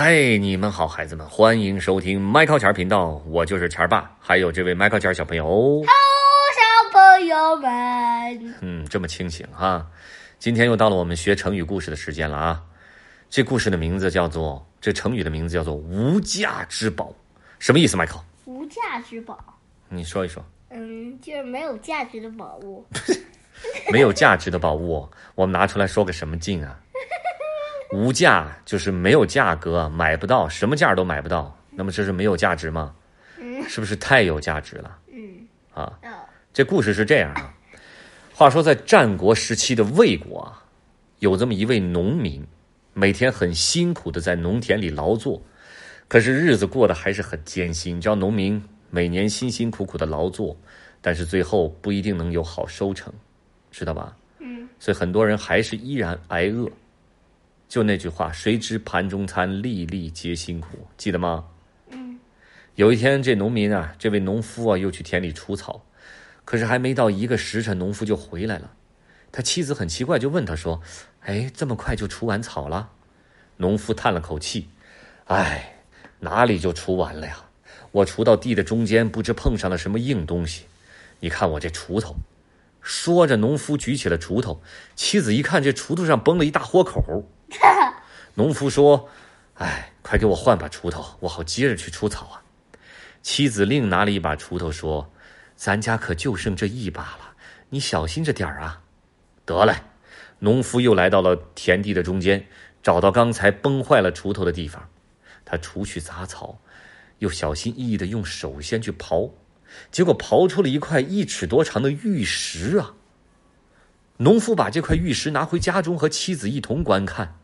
嗨，你们好，孩子们，欢迎收听麦克钱频道，我就是钱爸，还有这位麦克钱小朋友。小朋友们，嗯，这么清醒啊！今天又到了我们学成语故事的时间了啊！这故事的名字叫做，这成语的名字叫做“无价之宝”，什么意思？麦克，无价之宝，你说一说。嗯，就是没有价值的宝物。没有价值的宝物，我们拿出来说个什么劲啊？无价就是没有价格，买不到，什么价都买不到。那么这是没有价值吗？是不是太有价值了？嗯，啊，哦，这故事是这样啊。话说在战国时期的魏国啊，有这么一位农民，每天很辛苦的在农田里劳作，可是日子过得还是很艰辛。你知道，农民每年辛辛苦苦的劳作，但是最后不一定能有好收成，知道吧？嗯，所以很多人还是依然挨饿。就那句话，谁知盘中餐，粒粒皆辛苦，记得吗？嗯，有一天，这农民啊，这位农夫啊，又去田里除草，可是还没到一个时辰，农夫就回来了。他妻子很奇怪，就问他说：“哎，这么快就除完草了？”农夫叹了口气：“哎，哪里就除完了呀？我除到地的中间，不知碰上了什么硬东西。你看我这锄头。”说着，农夫举起了锄头，妻子一看，这锄头上崩了一大豁口。农夫说：“哎，快给我换把锄头，我好接着去除草啊。”妻子另拿了一把锄头说：“咱家可就剩这一把了，你小心着点儿啊。”得嘞，农夫又来到了田地的中间，找到刚才崩坏了锄头的地方，他除去杂草，又小心翼翼的用手先去刨，结果刨出了一块一尺多长的玉石啊！农夫把这块玉石拿回家中和妻子一同观看，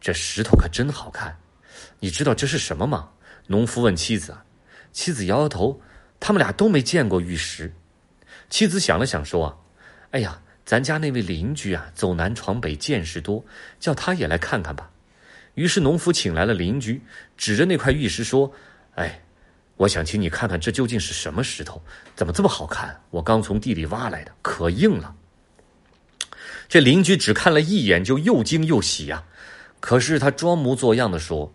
这石头可真好看。你知道这是什么吗？农夫问妻子。妻子摇摇头，他们俩都没见过玉石。妻子想了想说：“哎呀，咱家那位邻居啊，走南闯北，见识多，叫他也来看看吧。”于是农夫请来了邻居，指着那块玉石说：“哎，我想请你看看这究竟是什么石头？怎么这么好看？我刚从地里挖来的，可硬了。”这邻居只看了一眼，就又惊又喜呀。可是他装模作样的说：“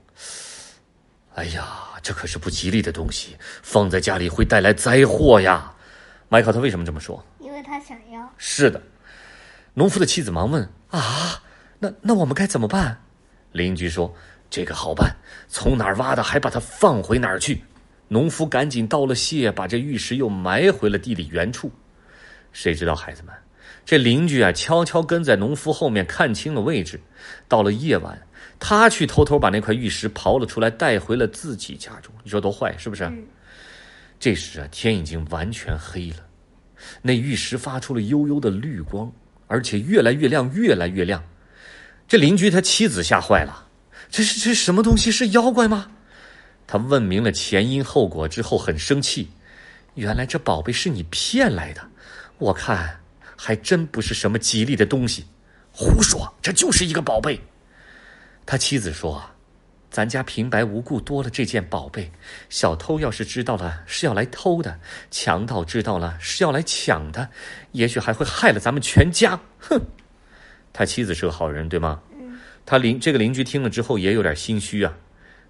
哎呀，这可是不吉利的东西，放在家里会带来灾祸呀。”迈克，他为什么这么说？因为他想要。是的，农夫的妻子忙问：“啊，那那我们该怎么办？”邻居说：“这个好办，从哪儿挖的，还把它放回哪儿去。”农夫赶紧道了谢，把这玉石又埋回了地里原处。谁知道，孩子们？这邻居啊，悄悄跟在农夫后面，看清了位置。到了夜晚，他去偷偷把那块玉石刨了出来，带回了自己家中。你说多坏，是不是？嗯这时啊，天已经完全黑了，那玉石发出了幽幽的绿光，而且越来越亮，越来越亮。这邻居他妻子吓坏了，这是这什么东西？是妖怪吗？他问明了前因后果之后，很生气。原来这宝贝是你骗来的，我看。还真不是什么吉利的东西，胡说！这就是一个宝贝。他妻子说：“咱家平白无故多了这件宝贝，小偷要是知道了是要来偷的，强盗知道了是要来抢的，也许还会害了咱们全家。”哼！他妻子是个好人，对吗？嗯。他邻这个邻居听了之后也有点心虚啊。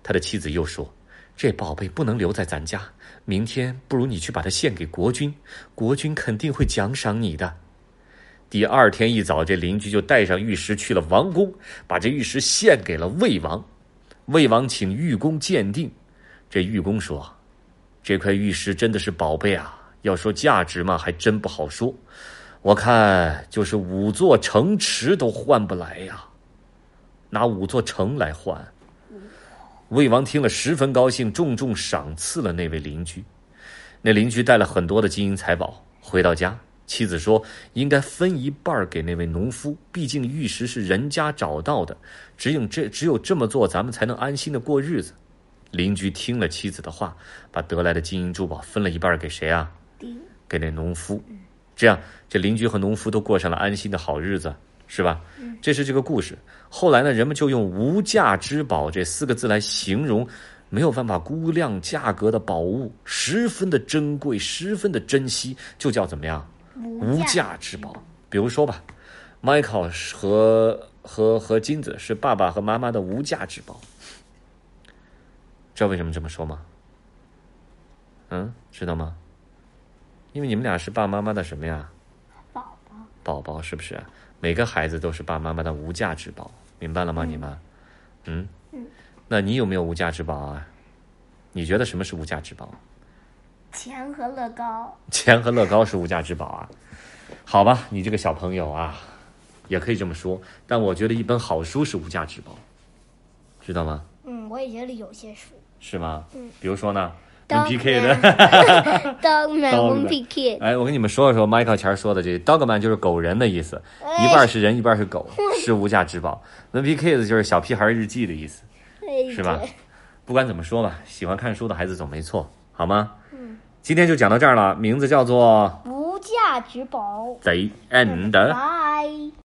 他的妻子又说：“这宝贝不能留在咱家，明天不如你去把它献给国君，国君肯定会奖赏你的。”第二天一早，这邻居就带上玉石去了王宫，把这玉石献给了魏王。魏王请玉工鉴定，这玉工说：“这块玉石真的是宝贝啊！要说价值嘛，还真不好说。我看就是五座城池都换不来呀，拿五座城来换。”魏王听了十分高兴，重重赏赐了那位邻居。那邻居带了很多的金银财宝回到家。妻子说：“应该分一半给那位农夫，毕竟玉石是人家找到的，只有这只有这么做，咱们才能安心的过日子。”邻居听了妻子的话，把得来的金银珠宝分了一半给谁啊？给那农夫。这样，这邻居和农夫都过上了安心的好日子，是吧？这是这个故事。后来呢，人们就用“无价之宝”这四个字来形容没有办法估量价格的宝物，十分的珍贵，十分的珍惜，就叫怎么样？无价之宝，比如说吧，，Michael 和和和金子是爸爸和妈妈的无价之宝。知道为什么这么说吗？嗯，知道吗？因为你们俩是爸爸妈妈的什么呀？宝宝，宝宝是不是？每个孩子都是爸爸妈妈的无价之宝，明白了吗？你们？嗯嗯。那你有没有无价之宝啊？你觉得什么是无价之宝？钱和乐高，钱和乐高是无价之宝啊？好吧，你这个小朋友啊，也可以这么说。但我觉得一本好书是无价之宝，知道吗？嗯，我也觉得有些书。是吗？嗯。比如说呢？跟 PK 的的。Dogman 跟 PK，哎，我跟你们说说 Michael 前儿说的这 Dogman 就是狗人的意思，哎一半是人，一半是狗，是无价之宝。那 PK 的就是小屁孩日记的意思，是吧？不管怎么说吧，喜欢看书的孩子总没错，好吗？嗯。今天就讲到这儿了，名字叫做无价之宝。The End。拜。